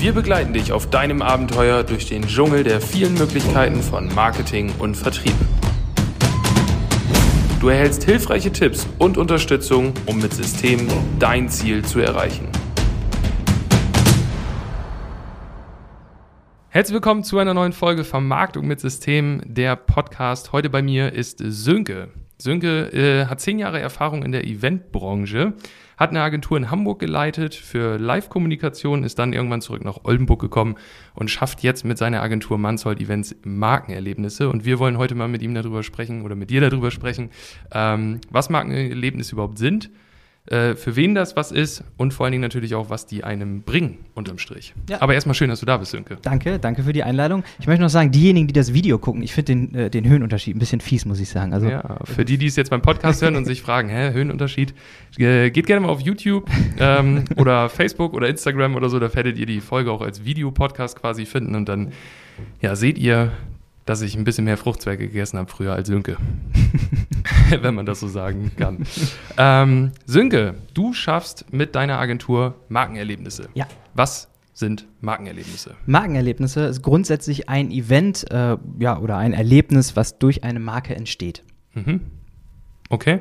Wir begleiten dich auf deinem Abenteuer durch den Dschungel der vielen Möglichkeiten von Marketing und Vertrieb. Du erhältst hilfreiche Tipps und Unterstützung, um mit Systemen dein Ziel zu erreichen. Herzlich willkommen zu einer neuen Folge Vermarktung mit Systemen, der Podcast. Heute bei mir ist Sönke. Sönke äh, hat zehn Jahre Erfahrung in der Eventbranche, hat eine Agentur in Hamburg geleitet für Live-Kommunikation, ist dann irgendwann zurück nach Oldenburg gekommen und schafft jetzt mit seiner Agentur Mansold Events Markenerlebnisse. Und wir wollen heute mal mit ihm darüber sprechen oder mit dir darüber sprechen, ähm, was Markenerlebnisse überhaupt sind äh, für wen das was ist und vor allen Dingen natürlich auch, was die einem bringen, unterm Strich. Ja. Aber erstmal schön, dass du da bist, Sönke. Danke, danke für die Einladung. Ich möchte noch sagen, diejenigen, die das Video gucken, ich finde den, äh, den Höhenunterschied ein bisschen fies, muss ich sagen. Also, ja, für die, die es jetzt beim Podcast hören und sich fragen, hä, Höhenunterschied, äh, geht gerne mal auf YouTube ähm, oder Facebook oder Instagram oder so, da werdet ihr die Folge auch als Videopodcast quasi finden und dann ja, seht ihr, dass ich ein bisschen mehr Fruchtzwerge gegessen habe früher als Sönke. Wenn man das so sagen kann. ähm, Sönke, du schaffst mit deiner Agentur Markenerlebnisse. Ja. Was sind Markenerlebnisse? Markenerlebnisse ist grundsätzlich ein Event äh, ja, oder ein Erlebnis, was durch eine Marke entsteht. Mhm. Okay.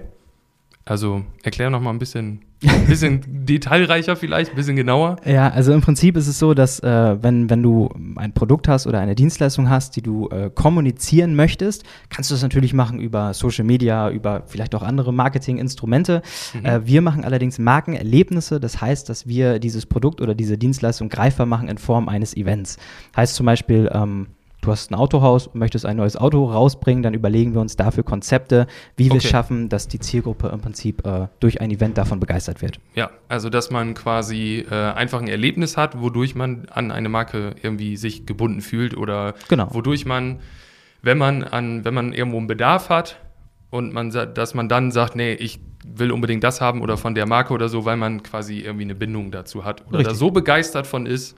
Also erklär noch mal ein bisschen, ein bisschen detailreicher vielleicht, ein bisschen genauer. Ja, also im Prinzip ist es so, dass äh, wenn, wenn du ein Produkt hast oder eine Dienstleistung hast, die du äh, kommunizieren möchtest, kannst du das natürlich machen über Social Media, über vielleicht auch andere Marketinginstrumente. Mhm. Äh, wir machen allerdings Markenerlebnisse, das heißt, dass wir dieses Produkt oder diese Dienstleistung greifbar machen in Form eines Events. Heißt zum Beispiel, ähm, du hast ein Autohaus und möchtest ein neues Auto rausbringen, dann überlegen wir uns dafür Konzepte, wie wir okay. es schaffen, dass die Zielgruppe im Prinzip äh, durch ein Event davon begeistert wird. Ja, also dass man quasi äh, einfach ein Erlebnis hat, wodurch man an eine Marke irgendwie sich gebunden fühlt oder genau. wodurch man, wenn man an, wenn man irgendwo einen Bedarf hat und man dass man dann sagt, nee, ich will unbedingt das haben oder von der Marke oder so, weil man quasi irgendwie eine Bindung dazu hat oder Richtig. da so begeistert von ist,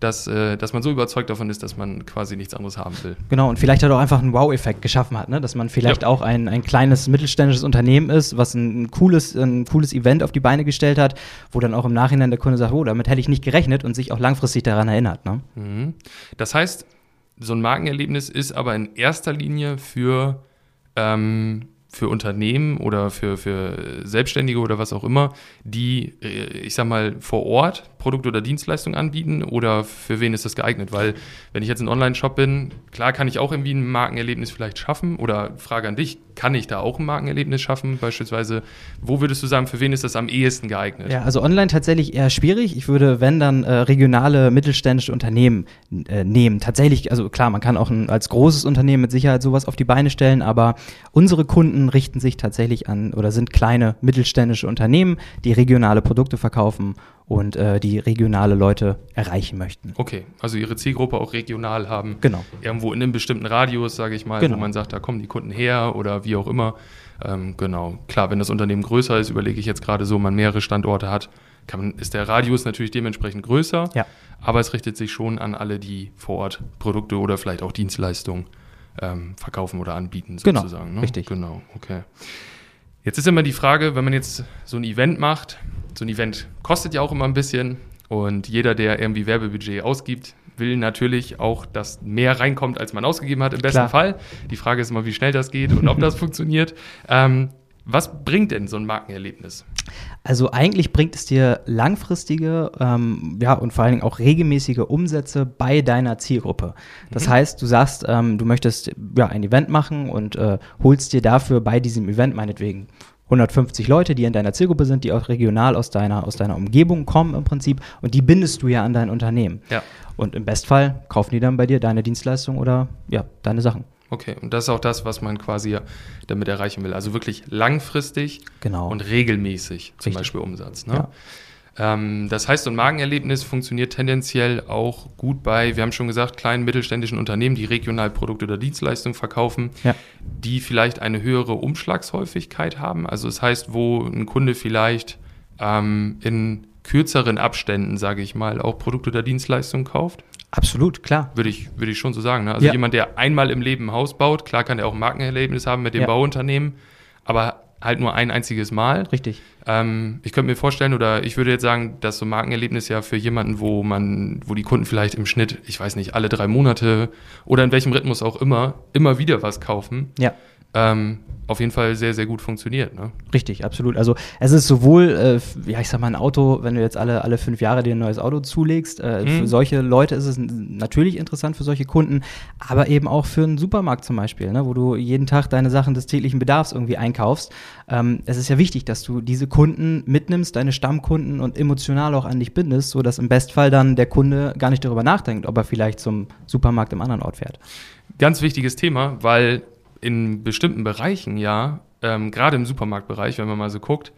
dass, äh, dass man so überzeugt davon ist, dass man quasi nichts anderes haben will. Genau, und vielleicht hat auch einfach einen Wow-Effekt geschaffen hat, ne? dass man vielleicht ja. auch ein, ein kleines mittelständisches Unternehmen ist, was ein, cooles, ein cooles Event auf die Beine gestellt hat, wo dann auch im Nachhinein der Kunde sagt, oh, damit hätte ich nicht gerechnet und sich auch langfristig daran erinnert. Ne? Mhm. Das heißt, so ein Markenerlebnis ist aber in erster Linie für ähm, für Unternehmen oder für, für Selbstständige oder was auch immer, die, äh, ich sag mal, vor Ort Produkt oder Dienstleistung anbieten oder für wen ist das geeignet? Weil, wenn ich jetzt ein Online-Shop bin, klar kann ich auch irgendwie ein Markenerlebnis vielleicht schaffen oder Frage an dich, kann ich da auch ein Markenerlebnis schaffen? Beispielsweise, wo würdest du sagen, für wen ist das am ehesten geeignet? Ja, also online tatsächlich eher schwierig. Ich würde, wenn dann, äh, regionale mittelständische Unternehmen äh, nehmen. Tatsächlich, also klar, man kann auch ein, als großes Unternehmen mit Sicherheit sowas auf die Beine stellen, aber unsere Kunden Kunden richten sich tatsächlich an oder sind kleine mittelständische Unternehmen, die regionale Produkte verkaufen und äh, die regionale Leute erreichen möchten. Okay, also ihre Zielgruppe auch regional haben. Genau. Irgendwo in einem bestimmten Radius, sage ich mal, genau. wo man sagt, da kommen die Kunden her oder wie auch immer. Ähm, genau. Klar, wenn das Unternehmen größer ist, überlege ich jetzt gerade so, man mehrere Standorte hat, kann, ist der Radius natürlich dementsprechend größer. Ja. Aber es richtet sich schon an alle, die vor Ort Produkte oder vielleicht auch Dienstleistungen ähm, verkaufen oder anbieten, genau, sozusagen. Genau, ne? richtig. Genau, okay. Jetzt ist immer die Frage, wenn man jetzt so ein Event macht, so ein Event kostet ja auch immer ein bisschen und jeder, der irgendwie Werbebudget ausgibt, will natürlich auch, dass mehr reinkommt, als man ausgegeben hat, im besten Klar. Fall. Die Frage ist immer, wie schnell das geht und ob das funktioniert. Ähm, was bringt denn so ein Markenerlebnis? Also eigentlich bringt es dir langfristige ähm, ja, und vor allen Dingen auch regelmäßige Umsätze bei deiner Zielgruppe. Das mhm. heißt, du sagst, ähm, du möchtest ja, ein Event machen und äh, holst dir dafür bei diesem Event meinetwegen 150 Leute, die in deiner Zielgruppe sind, die auch regional aus deiner, aus deiner Umgebung kommen im Prinzip und die bindest du ja an dein Unternehmen. Ja. Und im Bestfall kaufen die dann bei dir deine Dienstleistung oder ja, deine Sachen. Okay, und das ist auch das, was man quasi damit erreichen will. Also wirklich langfristig genau. und regelmäßig zum Richtig. Beispiel Umsatz. Ne? Ja. Ähm, das heißt, so ein Magenerlebnis funktioniert tendenziell auch gut bei, wir haben schon gesagt, kleinen mittelständischen Unternehmen, die regional Produkte oder Dienstleistungen verkaufen, ja. die vielleicht eine höhere Umschlagshäufigkeit haben. Also das heißt, wo ein Kunde vielleicht ähm, in kürzeren Abständen, sage ich mal, auch Produkte oder Dienstleistungen kauft. Absolut, klar. Würde ich, würde ich schon so sagen. Ne? Also ja. jemand, der einmal im Leben ein Haus baut, klar kann er auch ein Markenerlebnis haben mit dem ja. Bauunternehmen, aber halt nur ein einziges Mal. Richtig. Ähm, ich könnte mir vorstellen, oder ich würde jetzt sagen, dass so ein Markenerlebnis ja für jemanden, wo man, wo die Kunden vielleicht im Schnitt, ich weiß nicht, alle drei Monate oder in welchem Rhythmus auch immer, immer wieder was kaufen. Ja. Ähm, auf jeden Fall sehr, sehr gut funktioniert. Ne? Richtig, absolut. Also es ist sowohl, äh, ja, ich sag mal, ein Auto, wenn du jetzt alle, alle fünf Jahre dir ein neues Auto zulegst, äh, Mhm. für solche Leute ist es natürlich interessant für solche Kunden, aber eben auch für einen Supermarkt zum Beispiel, ne, wo du jeden Tag deine Sachen des täglichen Bedarfs irgendwie einkaufst. Ähm, es ist ja wichtig, dass du diese Kunden mitnimmst, deine Stammkunden und emotional auch an dich bindest, sodass im Bestfall dann der Kunde gar nicht darüber nachdenkt, ob er vielleicht zum Supermarkt im anderen Ort fährt. Ganz wichtiges Thema, weil in bestimmten Bereichen ja, ähm, gerade im Supermarktbereich, wenn man mal so guckt,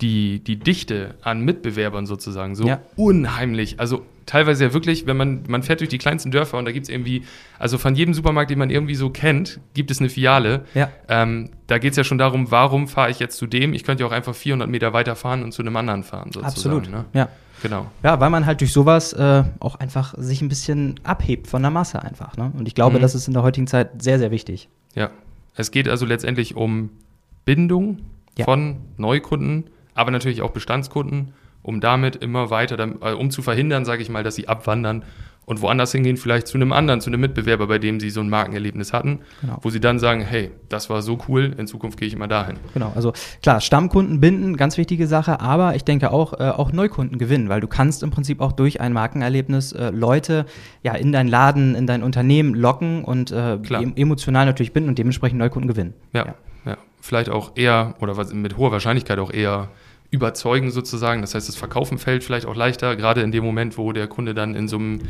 die, die Dichte an Mitbewerbern sozusagen so Ja. unheimlich, also teilweise ja wirklich, wenn man, man fährt durch die kleinsten Dörfer und da gibt es irgendwie, also von jedem Supermarkt, den man irgendwie so kennt, gibt es eine Filiale. Ja. Ähm, da geht es ja schon darum, warum fahre ich jetzt zu dem? Ich könnte ja auch einfach 400 Meter weiterfahren und zu einem anderen fahren sozusagen. Absolut. Ne? Ja. Genau. Ja, weil man halt durch sowas äh, auch einfach sich ein bisschen abhebt von der Masse einfach. Ne? Und ich glaube, Mhm. das ist in der heutigen Zeit sehr, sehr wichtig. Ja, es geht also letztendlich um Bindung Ja. von Neukunden, aber natürlich auch Bestandskunden, um damit immer weiter, äh, um zu verhindern, sage ich mal, dass sie abwandern und woanders hingehen, vielleicht zu einem anderen, zu einem Mitbewerber, bei dem sie so ein Markenerlebnis hatten, Genau. wo sie dann sagen, hey, das war so cool, in Zukunft gehe ich immer dahin. Genau, also klar, Stammkunden binden, ganz wichtige Sache, aber ich denke auch, äh, auch Neukunden gewinnen, weil du kannst im Prinzip auch durch ein Markenerlebnis äh, Leute ja in dein Laden, in dein Unternehmen locken und äh, emotional natürlich binden und dementsprechend Neukunden gewinnen. Ja, ja. Vielleicht auch eher, oder was, mit hoher Wahrscheinlichkeit auch eher überzeugen sozusagen. Das heißt, das Verkaufen fällt vielleicht auch leichter, gerade in dem Moment, wo der Kunde dann in so einem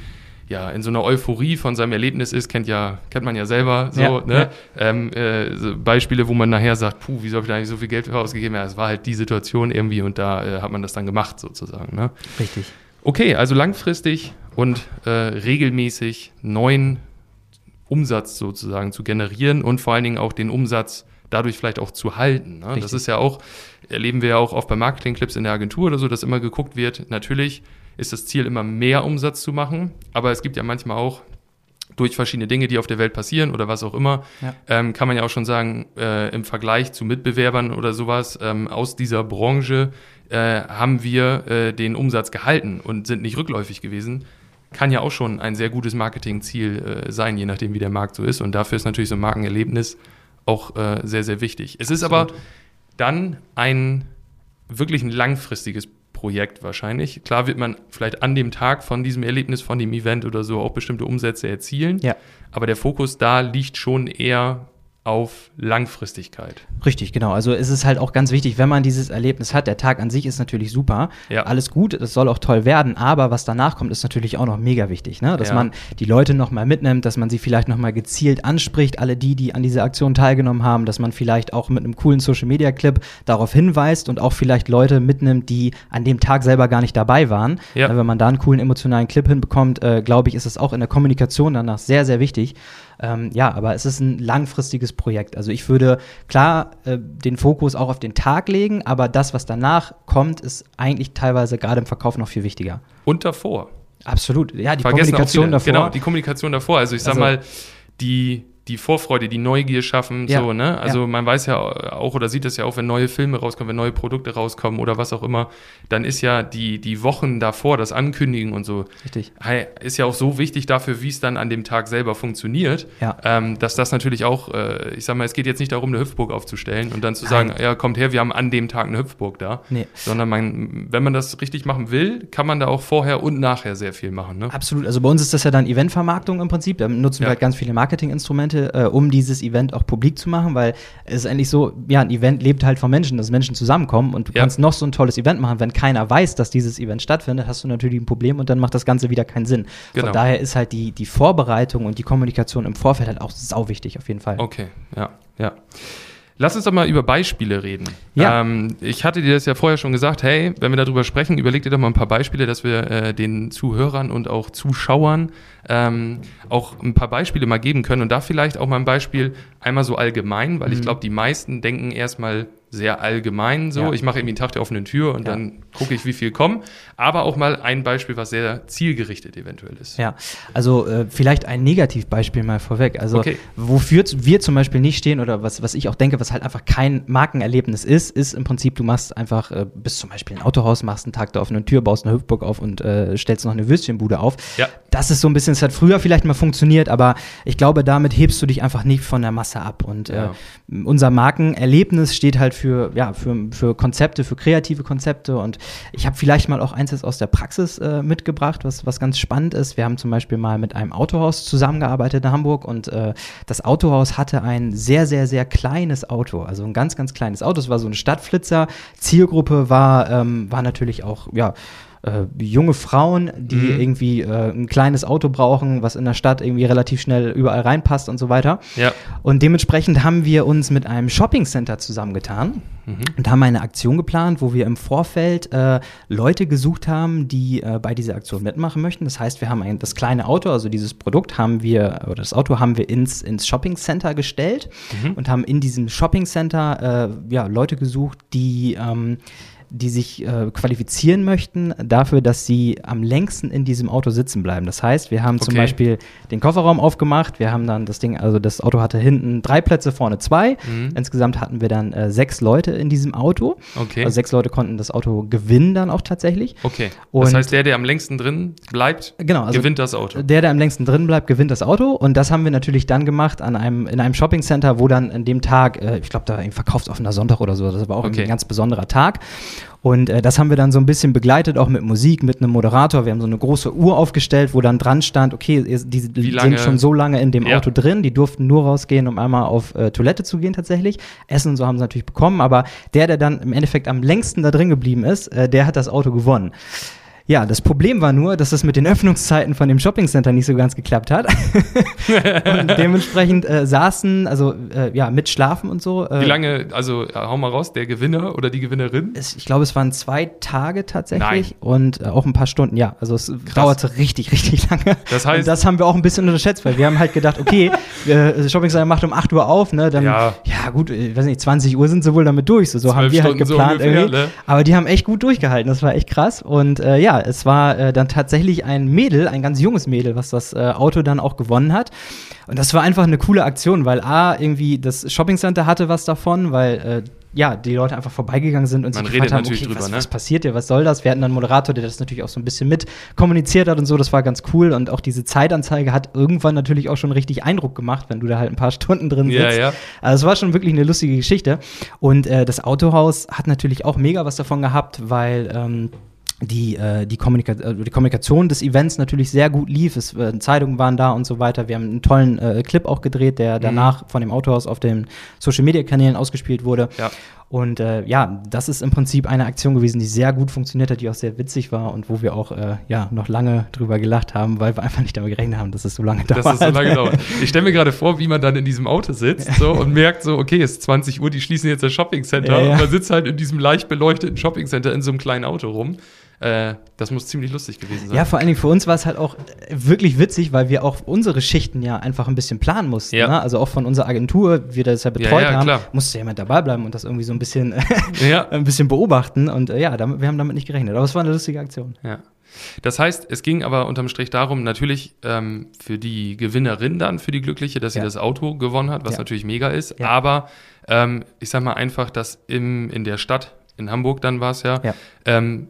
ja, in so einer Euphorie von seinem Erlebnis ist, kennt ja, kennt man ja selber so, Ja, ne? ja. Ähm, äh, so Beispiele, wo man nachher sagt, puh, wieso habe ich da eigentlich so viel Geld für ausgegeben? Ja, es war halt die Situation irgendwie und da äh, hat man das dann gemacht sozusagen, ne? Richtig. Okay, also langfristig und äh, regelmäßig neuen Umsatz sozusagen zu generieren und vor allen Dingen auch den Umsatz dadurch vielleicht auch zu halten. Ne? Das ist ja auch, erleben wir ja auch oft bei Marketingclips in der Agentur oder so, dass immer geguckt wird, natürlich ist das Ziel immer mehr Umsatz zu machen, aber es gibt ja manchmal auch durch verschiedene Dinge, die auf der Welt passieren oder was auch immer, Ja. ähm, kann man ja auch schon sagen, äh, im Vergleich zu Mitbewerbern oder sowas ähm, aus dieser Branche äh, haben wir äh, den Umsatz gehalten und sind nicht rückläufig gewesen. Kann ja auch schon ein sehr gutes Marketingziel äh, sein, je nachdem, wie der Markt so ist. Und dafür ist natürlich so ein Markenerlebnis auch äh, sehr, sehr wichtig. Es ist aber dann ein wirklich ein langfristiges Projekt wahrscheinlich. Klar wird man vielleicht an dem Tag von diesem Erlebnis, von dem Event oder so auch bestimmte Umsätze erzielen. Ja. Aber der Fokus da liegt schon eher auf Langfristigkeit. Richtig, genau. Also es ist halt auch ganz wichtig, wenn man dieses Erlebnis hat. Der Tag an sich ist natürlich super, Ja. alles gut, es soll auch toll werden, aber was danach kommt, ist natürlich auch noch mega wichtig, ne? dass Ja. man die Leute nochmal mitnimmt, dass man sie vielleicht nochmal gezielt anspricht, alle die, die an dieser Aktion teilgenommen haben, dass man vielleicht auch mit einem coolen Social-Media-Clip darauf hinweist und auch vielleicht Leute mitnimmt, die an dem Tag selber gar nicht dabei waren. Ja. Äh, Wenn man da einen coolen emotionalen Clip hinbekommt, äh, glaube ich, ist es auch in der Kommunikation danach sehr, sehr wichtig. Ähm, ja, aber es ist ein langfristiges Projekt. Also ich würde klar äh, den Fokus auch auf den Tag legen, aber das, was danach kommt, ist eigentlich teilweise gerade im Verkauf noch viel wichtiger. Und davor. Absolut. Ja, die Vergessen Kommunikation viele. davor. Genau, die Kommunikation davor. Also ich sag Also- mal, die, die Vorfreude, die Neugier schaffen, Ja, so, ne? Also ja. man weiß ja auch oder sieht es ja auch, wenn neue Filme rauskommen, wenn neue Produkte rauskommen oder was auch immer, dann ist ja die, die Wochen davor, das Ankündigen und so, Richtig. ist ja auch so wichtig dafür, wie es dann an dem Tag selber funktioniert, Ja. ähm, dass das natürlich auch, äh, ich sag mal, es geht jetzt nicht darum, eine Hüpfburg aufzustellen und dann zu sagen, Nein. ja, kommt her, wir haben an dem Tag eine Hüpfburg da, Nee. sondern man, wenn man das richtig machen will, kann man da auch vorher und nachher sehr viel machen, ne? Absolut. Also bei uns ist das ja dann Eventvermarktung im Prinzip. Da nutzen wir halt ganz viele Marketinginstrumente, äh, um dieses Event auch publik zu machen, weil es ist eigentlich so, ja, ein Event lebt halt von Menschen, dass Menschen zusammenkommen und du Ja. kannst noch so ein tolles Event machen. Wenn keiner weiß, dass dieses Event stattfindet, hast du natürlich ein Problem und dann macht das Ganze wieder keinen Sinn. Genau. Von daher ist halt die, die Vorbereitung und die Kommunikation im Vorfeld halt auch sau wichtig auf jeden Fall. Okay, ja, ja. Lass uns doch mal über Beispiele reden. Ja. Ähm, ich hatte dir das ja vorher schon gesagt, hey, wenn wir darüber sprechen, überleg dir doch mal ein paar Beispiele, dass wir äh, den Zuhörern und auch Zuschauern ähm, auch ein paar Beispiele mal geben können. Und da vielleicht auch mal ein Beispiel einmal so allgemein, weil ich Mhm. glaube, die meisten denken erstmal sehr allgemein so. Ja. Ich mache irgendwie einen Tag der offenen Tür und Ja. dann gucke ich, wie viel kommen. Aber auch mal ein Beispiel, was sehr zielgerichtet eventuell ist. Ja, also äh, vielleicht ein Negativbeispiel mal vorweg. Also Okay. wofür wir zum Beispiel nicht stehen oder was, was ich auch denke, was halt einfach kein Markenerlebnis ist, ist im Prinzip, du machst einfach, äh, bist zum Beispiel ein Autohaus, machst einen Tag der offenen Tür, baust eine Hüpfburg auf und äh, stellst noch eine Würstchenbude auf. Ja. Das ist so ein bisschen, es hat früher vielleicht mal funktioniert, aber ich glaube, damit hebst du dich einfach nicht von der Masse ab. Und Ja. äh, unser Markenerlebnis steht halt für, ja, für, für Konzepte, für kreative Konzepte. Und ich habe vielleicht mal auch eins aus der Praxis äh, mitgebracht, was, was ganz spannend ist. Wir haben zum Beispiel mal mit einem Autohaus zusammengearbeitet in Hamburg und äh, das Autohaus hatte ein sehr, sehr, sehr kleines Auto, also ein ganz, ganz kleines Auto. Es war so eine Stadtflitzer. Zielgruppe war, ähm, war natürlich auch, ja, äh, junge Frauen, die Mhm. irgendwie äh, ein kleines Auto brauchen, was in der Stadt irgendwie relativ schnell überall reinpasst und so weiter. Ja. Und dementsprechend haben wir uns mit einem Shoppingcenter zusammengetan Mhm. und haben eine Aktion geplant, wo wir im Vorfeld äh, Leute gesucht haben, die äh, bei dieser Aktion mitmachen möchten. Das heißt, wir haben ein, das kleine Auto, also dieses Produkt haben wir, oder das Auto haben wir ins, ins Shoppingcenter gestellt Mhm. und haben in diesem Shoppingcenter äh, ja, Leute gesucht, die ähm, die sich äh, qualifizieren möchten dafür, dass sie am längsten in diesem Auto sitzen bleiben. Das heißt, wir haben zum Okay. Beispiel den Kofferraum aufgemacht, wir haben dann das Ding, also das Auto hatte hinten drei Plätze, vorne zwei. Mhm. Insgesamt hatten wir dann äh, sechs Leute in diesem Auto. Okay. Also sechs Leute konnten das Auto gewinnen dann auch tatsächlich. okay. das Und- heißt, der, der am längsten drin bleibt, Genau, also gewinnt das Auto. Der, der am längsten drin bleibt, gewinnt das Auto. Und das haben wir natürlich dann gemacht an einem, in einem Shoppingcenter, wo dann an dem Tag, äh, ich glaube, da ein verkaufsoffener Sonntag oder so, das war auch Okay. ein ganz besonderer Tag. Und äh, das haben wir dann so ein bisschen begleitet, auch mit Musik, mit einem Moderator. Wir haben so eine große Uhr aufgestellt, wo dann dran stand, okay, die, sind schon so lange in dem Ja. Auto drin, die durften nur rausgehen, um einmal auf äh, Toilette zu gehen tatsächlich. Essen und so haben sie natürlich bekommen, aber der, der dann im Endeffekt am längsten da drin geblieben ist, äh, der hat das Auto gewonnen. Ja, das Problem war nur, dass es mit den Öffnungszeiten von dem Shoppingcenter nicht so ganz geklappt hat. und dementsprechend äh, saßen, also äh, ja, mit Schlafen und so. Äh, Wie lange, also ja, hau mal raus, der Gewinner oder die Gewinnerin? Es, ich glaube, es waren zwei Tage tatsächlich und äh, auch ein paar Stunden, ja. Also es dauerte richtig, richtig lange. Das heißt- und das haben wir auch ein bisschen unterschätzt, weil wir haben halt gedacht, okay, äh, das Shoppingcenter macht um 8 Uhr auf, ne? Dann, Ja. ja, gut, ich weiß nicht, 20 Uhr sind sie wohl damit durch. So, so haben wir halt Stunden so geplant ungefähr, irgendwie. ne? Aber die haben echt gut durchgehalten, das war echt krass. Und äh, ja, es war äh, dann tatsächlich ein Mädel, ein ganz junges Mädel, was das äh, Auto dann auch gewonnen hat. Und das war einfach eine coole Aktion, weil A, irgendwie das Shoppingcenter hatte was davon, weil äh, ja, die Leute einfach vorbeigegangen sind und Man sich gefragt haben, natürlich okay, drüber, was, ne? was passiert hier, was soll das? Wir hatten dann einen Moderator, der das natürlich auch so ein bisschen mit kommuniziert hat und so, das war ganz cool. Und auch diese Zeitanzeige hat irgendwann natürlich auch schon richtig Eindruck gemacht, wenn du da halt ein paar Stunden drin sitzt. Ja, ja. Also es war schon wirklich eine lustige Geschichte. Und äh, das Autohaus hat natürlich auch mega was davon gehabt, weil ähm, die, äh, die, Kommunika äh, die Kommunikation des Events natürlich sehr gut lief. Es, äh, Zeitungen waren da und so weiter. Wir haben einen tollen äh, Clip auch gedreht, der danach von dem Autohaus auf den Social-Media-Kanälen ausgespielt wurde. Ja. Und äh, ja, das ist im Prinzip eine Aktion gewesen, die sehr gut funktioniert hat, die auch sehr witzig war und wo wir auch äh, ja, noch lange drüber gelacht haben, weil wir einfach nicht damit gerechnet haben, dass es so lange dauert. Dass es so lange dauert. Ich stelle mir gerade vor, wie man dann in diesem Auto sitzt so, und merkt so, okay, es ist 20 Uhr, die schließen jetzt das Shoppingcenter Ja, ja. und man sitzt halt in diesem leicht beleuchteten Shoppingcenter in so einem kleinen Auto rum. Äh, das muss ziemlich lustig gewesen sein. Ja, vor allen Dingen für uns war es halt auch äh, wirklich witzig, weil wir auch unsere Schichten ja einfach ein bisschen planen mussten. Ja. Ne? Also auch von unserer Agentur, wir das ja betreut ja, haben, klar. musste jemand dabei bleiben und das irgendwie so ein bisschen, Ja. ein bisschen beobachten. Und äh, ja, damit, wir haben damit nicht gerechnet. Aber es war eine lustige Aktion. Ja. Das heißt, es ging aber unterm Strich darum, natürlich ähm, für die Gewinnerin dann, für die Glückliche, dass sie Ja. das Auto gewonnen hat, was Ja. natürlich mega ist. Ja. Aber ähm, ich sag mal einfach, dass im, in der Stadt, in Hamburg dann war es ja, Ja. ähm,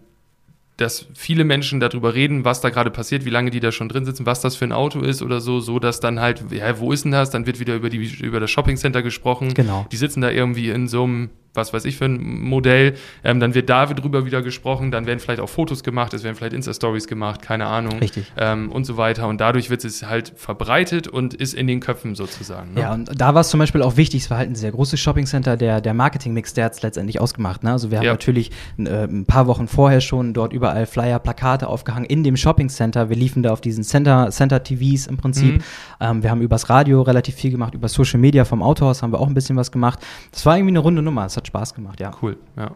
dass viele Menschen darüber reden, was da gerade passiert, wie lange die da schon drin sitzen, was das für ein Auto ist oder so, so dass dann halt, ja, wo ist denn das? Dann wird wieder über, die, über das Shoppingcenter gesprochen. Genau. Die sitzen da irgendwie in so einem, was weiß ich für ein Modell. Ähm, dann wird da drüber wieder gesprochen, dann werden vielleicht auch Fotos gemacht, es werden vielleicht Insta-Stories gemacht, keine Ahnung. Richtig. Ähm, und so weiter. Und dadurch wird es halt verbreitet und ist in den Köpfen sozusagen. Ne? Ja, und da war es zum Beispiel auch wichtig, es war halt ein sehr großes Shoppingcenter, der, der Marketing-Mix, der hat es letztendlich ausgemacht. Ne? Also wir haben Ja. natürlich äh, ein paar Wochen vorher schon dort überall Flyer, Plakate aufgehangen in dem Shoppingcenter. Wir liefen da auf diesen Center, Center-TVs im Prinzip. Mhm. Ähm, wir haben übers Radio relativ viel gemacht, über Social Media vom Autohaus haben wir auch ein bisschen was gemacht. Das war irgendwie eine runde Nummer, es hat Spaß gemacht, ja. Cool, ja.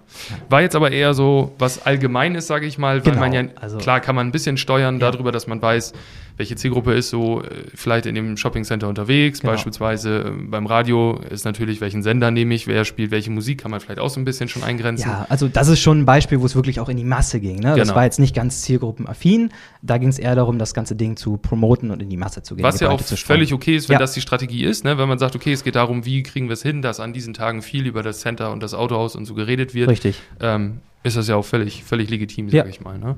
War jetzt aber eher so was Allgemeines, sage ich mal, weil Genau, man ja, also- klar kann man ein bisschen steuern Ja. darüber, dass man weiß, welche Zielgruppe ist so äh, vielleicht in dem Shoppingcenter unterwegs, Genau. beispielsweise äh, beim Radio ist natürlich, welchen Sender nehme ich, wer spielt welche Musik, kann man vielleicht auch so ein bisschen schon eingrenzen. Ja, also das ist schon ein Beispiel, wo es wirklich auch in die Masse ging. Ne? Das Genau. war jetzt nicht ganz zielgruppenaffin. Da ging es eher darum, das ganze Ding zu promoten und in die Masse zu gehen. Was ja auch völlig okay ist, wenn Ja. das die Strategie ist, ne? wenn man sagt, okay, es geht darum, wie kriegen wir es hin, dass an diesen Tagen viel über das Center und das Autohaus und so geredet wird, Richtig. ähm, ist das ja auch völlig, völlig legitim, Ja. sage ich mal. Ne?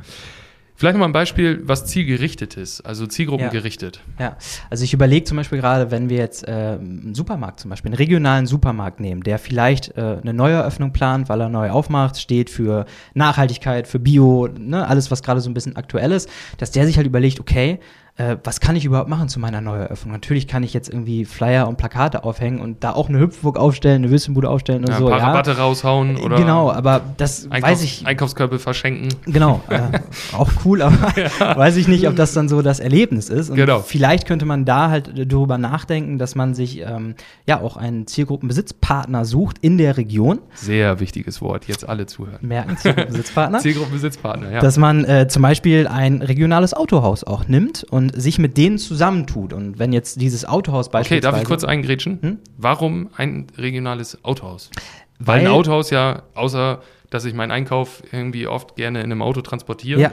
Vielleicht nochmal ein Beispiel, was zielgerichtet ist, also zielgruppengerichtet. Ja, also ich überlege zum Beispiel gerade, wenn wir jetzt äh, einen Supermarkt zum Beispiel, einen regionalen Supermarkt nehmen, der vielleicht äh, eine Neueröffnung plant, weil er neu aufmacht, steht für Nachhaltigkeit, für Bio, ne, alles, was gerade so ein bisschen aktuell ist, dass der sich halt überlegt, okay, äh, was kann ich überhaupt machen zu meiner Neueröffnung? Natürlich kann ich jetzt irgendwie Flyer und Plakate aufhängen und da auch eine Hüpfburg aufstellen, eine Würstchenbude aufstellen und Ja, so. ein paar ja. Rabatte raushauen oder Genau, aber das Einkaufs weiß ich. Einkaufskörbe verschenken. Genau, äh, auch cool, aber weiß ich nicht, ob das dann so das Erlebnis ist. Und Genau. vielleicht könnte man da halt darüber nachdenken, dass man sich ähm, ja auch einen Zielgruppenbesitzpartner sucht in der Region. Sehr wichtiges Wort, jetzt alle zuhören. Merken, Zielgruppenbesitzpartner. Zielgruppenbesitzpartner, ja. Dass man äh, zum Beispiel ein regionales Autohaus auch nimmt und sich mit denen zusammentut. Und wenn jetzt dieses Autohaus Okay, beispielsweise. darf ich kurz eingrätschen? Hm? Warum ein regionales Autohaus? Weil, Weil- ein Autohaus ja, außer dass ich meinen Einkauf irgendwie oft gerne in einem Auto transportiere, Ja,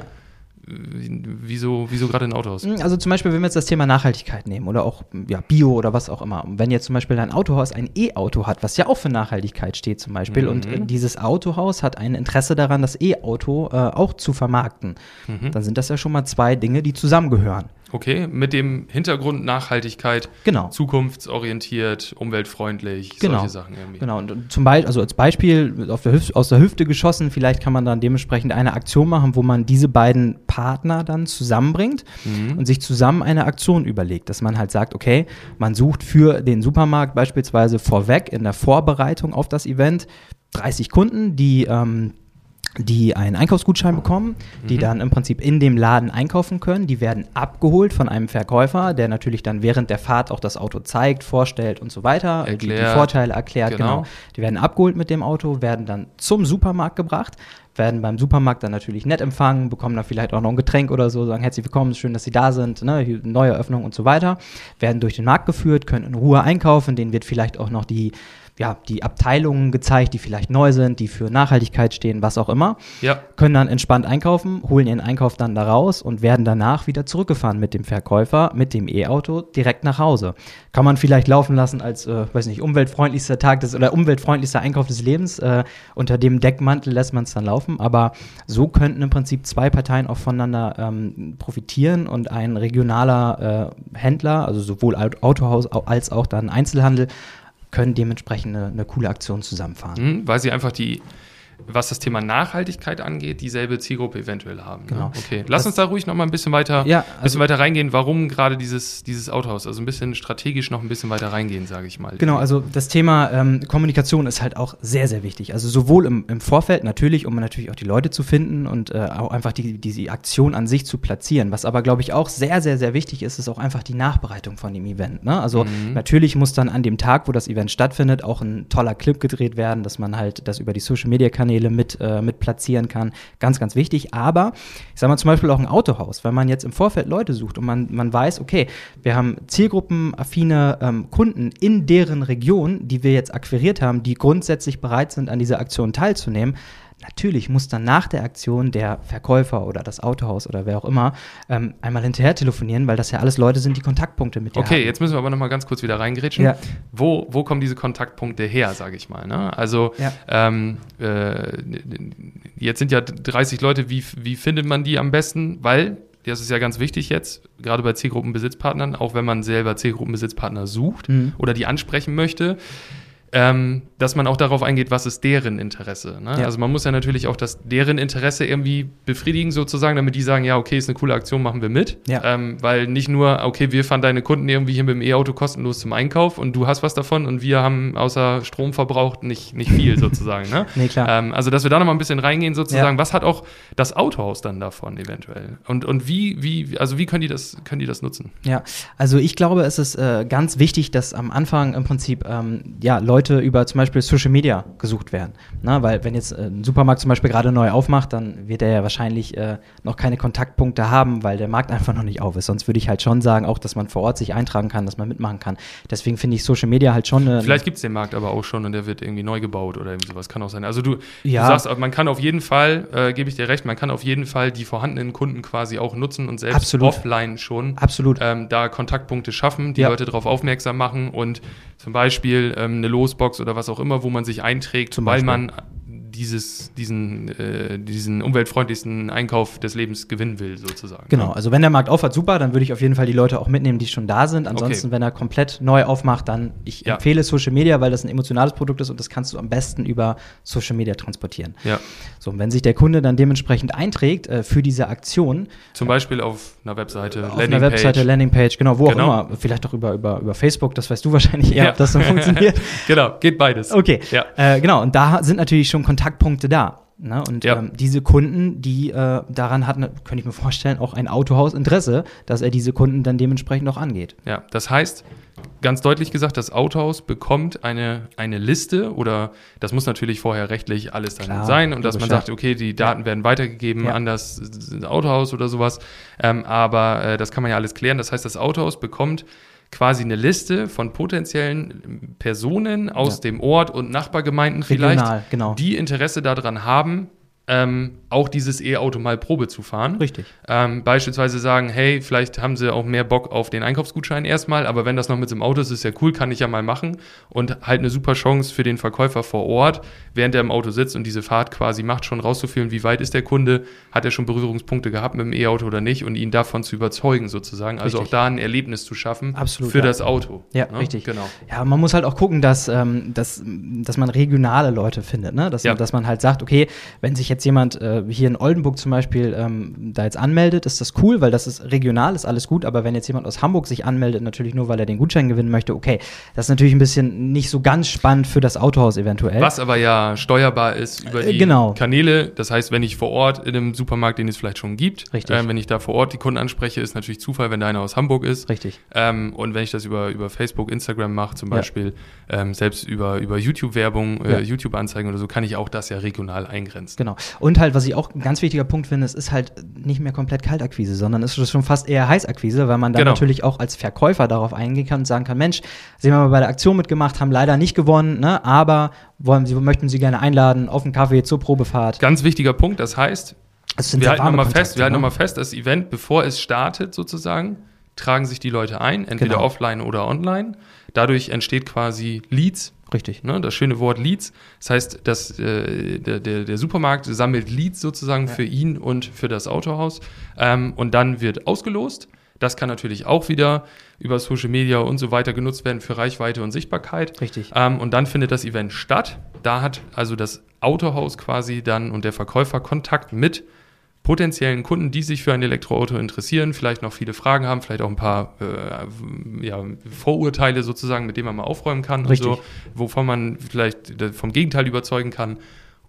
wieso, wieso gerade ein Autohaus? Also zum Beispiel, wenn wir jetzt das Thema Nachhaltigkeit nehmen oder auch ja, Bio oder was auch immer. Und wenn jetzt zum Beispiel ein Autohaus ein E-Auto hat, was ja auch für Nachhaltigkeit steht zum Beispiel, Mhm. und dieses Autohaus hat ein Interesse daran, das E-Auto äh, auch zu vermarkten, Mhm. dann sind das ja schon mal zwei Dinge, die zusammengehören. Okay, mit dem Hintergrund Nachhaltigkeit, Genau. zukunftsorientiert, umweltfreundlich, Genau. solche Sachen irgendwie. Genau, und zum Beispiel, also als Beispiel der aus der Hüfte geschossen, vielleicht kann man dann dementsprechend eine Aktion machen, wo man diese beiden Partner dann zusammenbringt Mhm. und sich zusammen eine Aktion überlegt, dass man halt sagt, okay, man sucht für den Supermarkt beispielsweise vorweg in der Vorbereitung auf das Event 30 Kunden, die ähm, die einen Einkaufsgutschein bekommen, die Mhm. dann im Prinzip in dem Laden einkaufen können. Die werden abgeholt von einem Verkäufer, der natürlich dann während der Fahrt auch das Auto zeigt, vorstellt und so weiter, die, die. Vorteile erklärt, Genau. genau. Die werden abgeholt mit dem Auto, werden dann zum Supermarkt gebracht, werden beim Supermarkt dann natürlich nett empfangen, bekommen dann vielleicht auch noch ein Getränk oder so, sagen herzlich willkommen, schön, dass Sie da sind, ne, neue Eröffnung und so weiter, werden durch den Markt geführt, können in Ruhe einkaufen, denen wird vielleicht auch noch die ja, die Abteilungen gezeigt, die vielleicht neu sind, die für Nachhaltigkeit stehen, was auch immer Ja, können dann entspannt einkaufen, holen ihren Einkauf dann da raus und werden danach wieder zurückgefahren mit dem Verkäufer, mit dem E-Auto direkt nach Hause. Kann man vielleicht laufen lassen als, äh, weiß nicht, umweltfreundlichster Tag des oder umweltfreundlichster Einkauf des Lebens. Äh, unter dem Deckmantel lässt man es dann laufen. Aber so könnten im Prinzip zwei Parteien auch voneinander ähm, profitieren und ein regionaler äh, Händler, also sowohl Aut- Autohaus au- als auch dann Einzelhandel, können dementsprechend eine, eine coole Aktion zusammenfahren. mhm, weil sie einfach die, was das Thema Nachhaltigkeit angeht, dieselbe Zielgruppe eventuell haben. Ne? Genau. Okay, lass Das- uns da ruhig noch mal ein bisschen weiter, Ja, bisschen also- weiter reingehen, warum gerade dieses, dieses Autohaus, also ein bisschen strategisch noch ein bisschen weiter reingehen, sage ich mal. Genau, also das Thema ähm, Kommunikation ist halt auch sehr, sehr wichtig. Also sowohl im, im Vorfeld natürlich, um natürlich auch die Leute zu finden und äh, auch einfach die, diese Aktion an sich zu platzieren. Was aber, glaube ich, auch sehr, sehr, sehr wichtig ist, ist auch einfach die Nachbereitung von dem Event. Ne? Also Mhm. natürlich muss dann an dem Tag, wo das Event stattfindet, auch ein toller Clip gedreht werden, dass man halt das über die Social-Media-Kanäle mit, äh, mit platzieren kann. Ganz, ganz wichtig. Aber ich sage mal zum Beispiel auch ein Autohaus, wenn man jetzt im Vorfeld Leute sucht und man, man weiß, okay, wir haben zielgruppenaffine ähm, Kunden in deren Region, die wir jetzt akquiriert haben, die grundsätzlich bereit sind, an dieser Aktion teilzunehmen. Natürlich muss dann nach der Aktion der Verkäufer oder das Autohaus oder wer auch immer ähm, einmal hinterher telefonieren, weil das ja alles Leute sind, die Kontaktpunkte mit dir Okay, haben. jetzt müssen wir aber noch mal ganz kurz wieder reingrätschen. Ja. Wo, wo kommen diese Kontaktpunkte her, sage ich mal? Ne? Also Ja. ähm, äh, jetzt sind ja 30 Leute, wie, wie findet man die am besten? Weil, das ist ja ganz wichtig jetzt, gerade bei Zielgruppenbesitzpartnern, auch wenn man selber Zielgruppenbesitzpartner sucht Mhm. oder die ansprechen möchte, ähm, dass man auch darauf eingeht, was ist deren Interesse. Ne? Ja. Also man muss ja natürlich auch das deren Interesse irgendwie befriedigen sozusagen, damit die sagen, ja, okay, ist eine coole Aktion, machen wir mit. Ja. Ähm, weil nicht nur, okay, wir fahren deine Kunden irgendwie hier mit dem E-Auto kostenlos zum Einkauf und du hast was davon und wir haben außer Strom verbraucht nicht, nicht viel sozusagen. Ne? Nee, klar. Ähm, also, dass wir da nochmal ein bisschen reingehen sozusagen, Ja. was hat auch das Autohaus dann davon eventuell? Und, und wie, wie, also wie können die das, können die das nutzen? Ja, also ich glaube, es ist äh, ganz wichtig, dass am Anfang im Prinzip ähm, ja, Leute Leute über zum Beispiel Social Media gesucht werden. Na, weil wenn jetzt äh, ein Supermarkt zum Beispiel gerade neu aufmacht, dann wird er ja wahrscheinlich äh, noch keine Kontaktpunkte haben, weil der Markt einfach noch nicht auf ist. Sonst würde ich halt schon sagen, auch, dass man vor Ort sich eintragen kann, dass man mitmachen kann. Deswegen finde ich Social Media halt schon eine. Vielleicht gibt es den Markt aber auch schon und der wird irgendwie neu gebaut oder irgendwie sowas. Kann auch sein. Also du, Ja. du sagst, man kann auf jeden Fall, äh, gebe ich dir recht, man kann auf jeden Fall die vorhandenen Kunden quasi auch nutzen und selbst Absolut. offline schon Absolut. ähm, da Kontaktpunkte schaffen, die Ja. Leute darauf aufmerksam machen und zum Beispiel ähm, eine Losbox oder was auch immer, wo man sich einträgt, Zum weil Beispiel. man dieses, diesen, äh, diesen umweltfreundlichsten Einkauf des Lebens gewinnen will, sozusagen. Genau, also wenn der Markt aufhat, super, dann würde ich auf jeden Fall die Leute auch mitnehmen, die schon da sind. Ansonsten, Okay. wenn er komplett neu aufmacht, dann ich Ja. empfehle Social Media, weil das ein emotionales Produkt ist und das kannst du am besten über Social Media transportieren. Ja. So, und wenn sich der Kunde dann dementsprechend einträgt äh, für diese Aktion, Zum Beispiel auf einer Webseite, auf einer Webseite, Landingpage. Landingpage, genau, wo Genau. auch immer, vielleicht auch über, über, über Facebook, das weißt du wahrscheinlich eher, Ja. ob das so funktioniert. genau, geht beides. Okay, Ja. äh, genau, und da sind natürlich schon Kontaktpunkte da. Ne? Und Ja. ähm, diese Kunden, die äh, daran hat, könnte ich mir vorstellen, auch ein Autohaus Interesse, dass er diese Kunden dann dementsprechend auch angeht. Ja, das heißt, ganz deutlich gesagt, das Autohaus bekommt eine, eine Liste oder das muss natürlich vorher rechtlich alles dann Klar, sein und dass man ja. sagt, okay, die Daten werden weitergegeben Ja. an das Autohaus oder sowas. Ähm, aber äh, das kann man ja alles klären. Das heißt, das Autohaus bekommt quasi eine Liste von potenziellen Personen aus Ja. dem Ort und Nachbargemeinden Regional, vielleicht, genau. die Interesse daran haben, ähm, auch dieses E-Auto mal Probe zu fahren. Richtig. Ähm, beispielsweise sagen, hey, vielleicht haben sie auch mehr Bock auf den Einkaufsgutschein erstmal, aber wenn das noch mit einem Auto ist, ist ja cool, kann ich ja mal machen. Und halt eine super Chance für den Verkäufer vor Ort, während er im Auto sitzt und diese Fahrt quasi macht, schon rauszufühlen, wie weit ist der Kunde, hat er schon Berührungspunkte gehabt mit dem E-Auto oder nicht und ihn davon zu überzeugen sozusagen. Also Richtig. auch da ein Erlebnis zu schaffen Absolut, für ja. das Auto. Ja, Ne? richtig. Genau. Ja, man muss halt auch gucken, dass, ähm, dass, dass man regionale Leute findet, ne? Dass, Ja. dass man halt sagt, okay, wenn sich jetzt jemand äh, hier in Oldenburg zum Beispiel ähm, da jetzt anmeldet, ist das cool, weil das ist regional, ist alles gut, aber wenn jetzt jemand aus Hamburg sich anmeldet, natürlich nur, weil er den Gutschein gewinnen möchte, okay, das ist natürlich ein bisschen nicht so ganz spannend für das Autohaus eventuell. Was aber ja steuerbar ist über Äh, die genau. Kanäle. Das heißt, wenn ich vor Ort in einem Supermarkt, den es vielleicht schon gibt, Richtig. ähm, wenn ich da vor Ort die Kunden anspreche, ist natürlich Zufall, wenn da einer aus Hamburg ist. Richtig. Ähm, und wenn ich das über, über Facebook, Instagram mache, zum Ja. Beispiel, ähm, selbst über, über YouTube-Werbung, Ja. äh, YouTube-Anzeigen oder so, kann ich auch das ja regional eingrenzen. Genau. Und halt, was ich auch ein ganz wichtiger Punkt finde, es ist halt nicht mehr komplett Kaltakquise, sondern es ist schon fast eher Heißakquise, weil man dann Genau. natürlich auch als Verkäufer darauf eingehen kann und sagen kann, Mensch, Sie haben mal bei der Aktion mitgemacht, haben leider nicht gewonnen, ne, aber wollen Sie, möchten Sie gerne einladen auf einen Kaffee zur Probefahrt. Ganz wichtiger Punkt, das heißt, Das wir halten nochmal fest, wir halten ne? noch mal fest, das Event, bevor es startet sozusagen, tragen sich die Leute ein, entweder Genau. offline oder online. Dadurch entsteht quasi Leads, Richtig. Ne, das schöne Wort Leads. Das heißt, dass, äh, der, der, der Supermarkt sammelt Leads sozusagen Ja. für ihn und für das Autohaus. Ähm, und dann wird ausgelost. Das kann natürlich auch wieder über Social Media und so weiter genutzt werden für Reichweite und Sichtbarkeit. Richtig. Ähm, und dann findet das Event statt. Da hat also das Autohaus quasi dann und der Verkäufer Kontakt mit potenziellen Kunden, die sich für ein Elektroauto interessieren, vielleicht noch viele Fragen haben, vielleicht auch ein paar äh, ja, Vorurteile sozusagen, mit denen man mal aufräumen kann Richtig. und so, wovon man vielleicht vom Gegenteil überzeugen kann.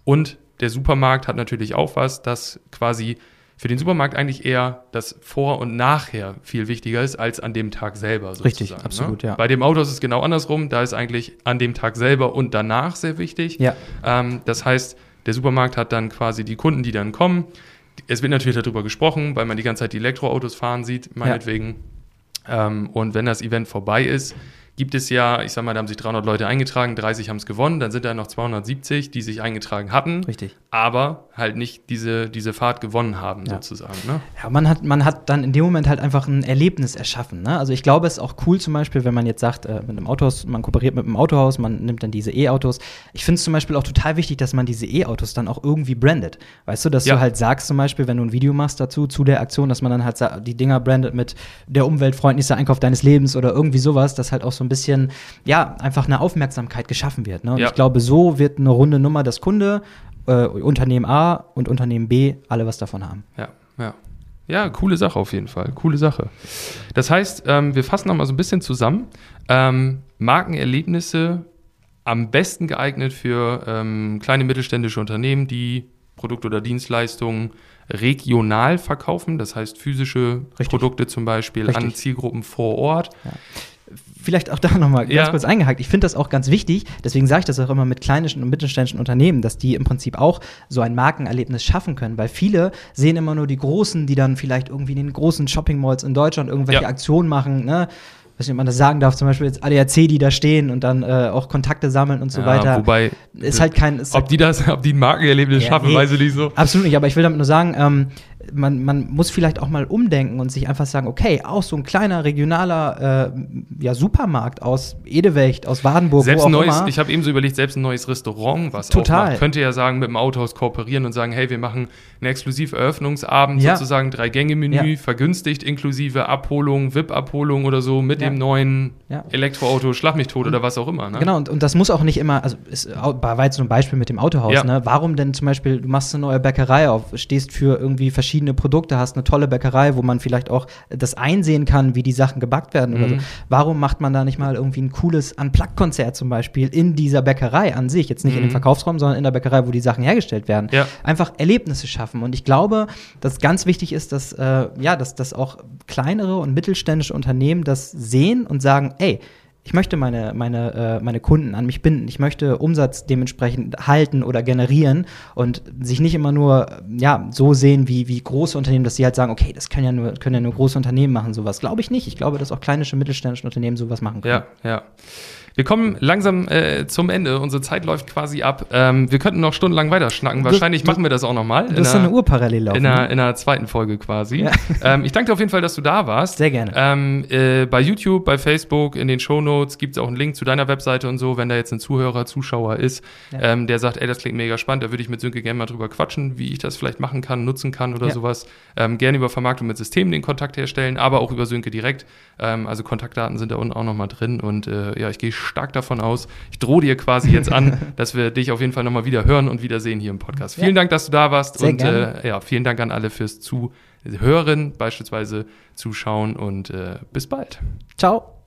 Und der Supermarkt hat natürlich auch was, das quasi für den Supermarkt eigentlich eher das Vor- und Nachher viel wichtiger ist als an dem Tag selber. Sozusagen, Richtig, absolut, ne? ja. Bei dem Auto ist es genau andersrum. Da ist eigentlich an dem Tag selber und danach sehr wichtig. Ja. Ähm, das heißt, der Supermarkt hat dann quasi die Kunden, die dann kommen. Es wird natürlich darüber gesprochen, weil man die ganze Zeit die Elektroautos fahren sieht, meinetwegen. Ähm, und wenn das Event vorbei ist, gibt es ja, ich sag mal, da haben sich 300 Leute eingetragen, 30 haben es gewonnen, dann sind da noch 270, die sich eingetragen hatten, Richtig. Aber halt nicht diese, diese Fahrt gewonnen haben, Ja. sozusagen. Ne? Ja, man hat, man hat dann in dem Moment halt einfach ein Erlebnis erschaffen. Ne? Also ich glaube, es ist auch cool zum Beispiel, wenn man jetzt sagt, äh, mit einem Autohaus, man kooperiert mit einem Autohaus, man nimmt dann diese E-Autos. Ich finde es zum Beispiel auch total wichtig, dass man diese E-Autos dann auch irgendwie brandet. Weißt du, dass Ja. du halt sagst zum Beispiel, wenn du ein Video machst dazu, zu der Aktion, dass man dann halt die Dinger brandet mit der umweltfreundlichste Einkauf deines Lebens oder irgendwie sowas, dass halt auch so ein bisschen, ja, einfach eine Aufmerksamkeit geschaffen wird. Ne? Und Ja. ich glaube, so wird eine runde Nummer, dass Kunde, äh, Unternehmen A und Unternehmen B alle was davon haben. Ja, ja. Ja, coole Sache auf jeden Fall. Coole Sache. Das heißt, ähm, wir fassen nochmal so ein bisschen zusammen. Ähm, Markenerlebnisse am besten geeignet für ähm, kleine mittelständische Unternehmen, die Produkte oder Dienstleistungen regional verkaufen, das heißt physische Richtig. Produkte zum Beispiel an Richtig. Zielgruppen vor Ort. Ja. Vielleicht auch da nochmal ganz Ja. kurz eingehakt. Ich finde das auch ganz wichtig, deswegen sage ich das auch immer mit kleinen und mittelständischen Unternehmen, dass die im Prinzip auch so ein Markenerlebnis schaffen können, weil viele sehen immer nur die Großen, die dann vielleicht irgendwie in den großen Shopping-Malls in Deutschland irgendwelche Ja. Aktionen machen, ne? weiß nicht, ob man das sagen darf, zum Beispiel jetzt ADAC, die da stehen und dann äh, auch Kontakte sammeln und so Ja, weiter. Wobei, ist halt kein. Ist ob die das, ob die ein Markenerlebnis Ja, schaffen, nee. weiß ich nicht so. Absolut nicht, aber ich will damit nur sagen, ähm, man, man muss vielleicht auch mal umdenken und sich einfach sagen, okay, auch so ein kleiner regionaler äh, ja, Supermarkt aus Edewecht, aus Wadenburg, Selbst wo auch neues, immer. ich habe eben so überlegt, selbst ein neues Restaurant, was Total. aufmacht, könnte ja sagen, mit dem Autohaus kooperieren und sagen, hey, wir machen einen exklusiv Eröffnungsabend, Ja. sozusagen Drei-Gänge-Menü, Ja. vergünstigt inklusive Abholung, VIP-Abholung oder so mit Ja. dem neuen. Elektroauto, Schlag mich tot oder was auch immer. Ne? Genau, und, und das muss auch nicht immer, also ist, war jetzt so ein Beispiel mit dem Autohaus, ne? Warum denn zum Beispiel, du machst eine neue Bäckerei auf, stehst für irgendwie verschiedene Produkte, hast eine tolle Bäckerei, wo man vielleicht auch das einsehen kann, wie die Sachen gebackt werden oder so. Mhm. Warum macht man da nicht mal irgendwie ein cooles Unplugged-Konzert zum Beispiel in dieser Bäckerei an sich? Jetzt nicht in dem Mhm. Verkaufsraum, sondern in der Bäckerei, wo die Sachen hergestellt werden. Ja. Einfach Erlebnisse schaffen. Und ich glaube, dass ganz wichtig ist, dass, äh, ja, dass, dass auch kleinere und mittelständische Unternehmen das sehen und sagen, ey, ich möchte meine, meine, äh, meine Kunden an mich binden. Ich möchte Umsatz dementsprechend halten oder generieren und sich nicht immer nur ja, so sehen wie, wie große Unternehmen, dass sie halt sagen, okay, das können ja nur, können ja nur große Unternehmen machen, sowas. Glaube ich nicht. Ich glaube, dass auch kleine mittelständische Unternehmen sowas machen können. Ja, ja. Wir kommen langsam äh, zum Ende. Unsere Zeit läuft quasi ab. Ähm, wir könnten noch stundenlang weiterschnacken. Das- Wahrscheinlich du- machen wir das auch nochmal. Du hast so eine Uhr parallel laufen. in einer, in einer zweiten Folge quasi. Ja. Ähm, ich danke dir auf jeden Fall, dass du da warst. Sehr gerne. Ähm, äh, bei YouTube, bei Facebook, in den Shownotes gibt es auch einen Link zu deiner Webseite und so, wenn da jetzt ein Zuhörer, Zuschauer ist, Ja. ähm, der sagt, ey, das klingt mega spannend, da würde ich mit Sönke gerne mal drüber quatschen, wie ich das vielleicht machen kann, nutzen kann oder Ja. sowas. Ähm, gerne über Vermarktung mit Systemen den Kontakt herstellen, aber auch über Sönke direkt. Ähm, also Kontaktdaten sind da unten auch nochmal drin und äh, ja, ich gehe stark davon aus, ich drohe dir quasi jetzt an, dass wir dich auf jeden Fall nochmal wieder hören und wiedersehen hier im Podcast. Ja. Vielen Dank, dass du da warst Sehr und äh, ja, vielen Dank an alle fürs Zuhören, beispielsweise zuschauen und äh, bis bald. Ciao.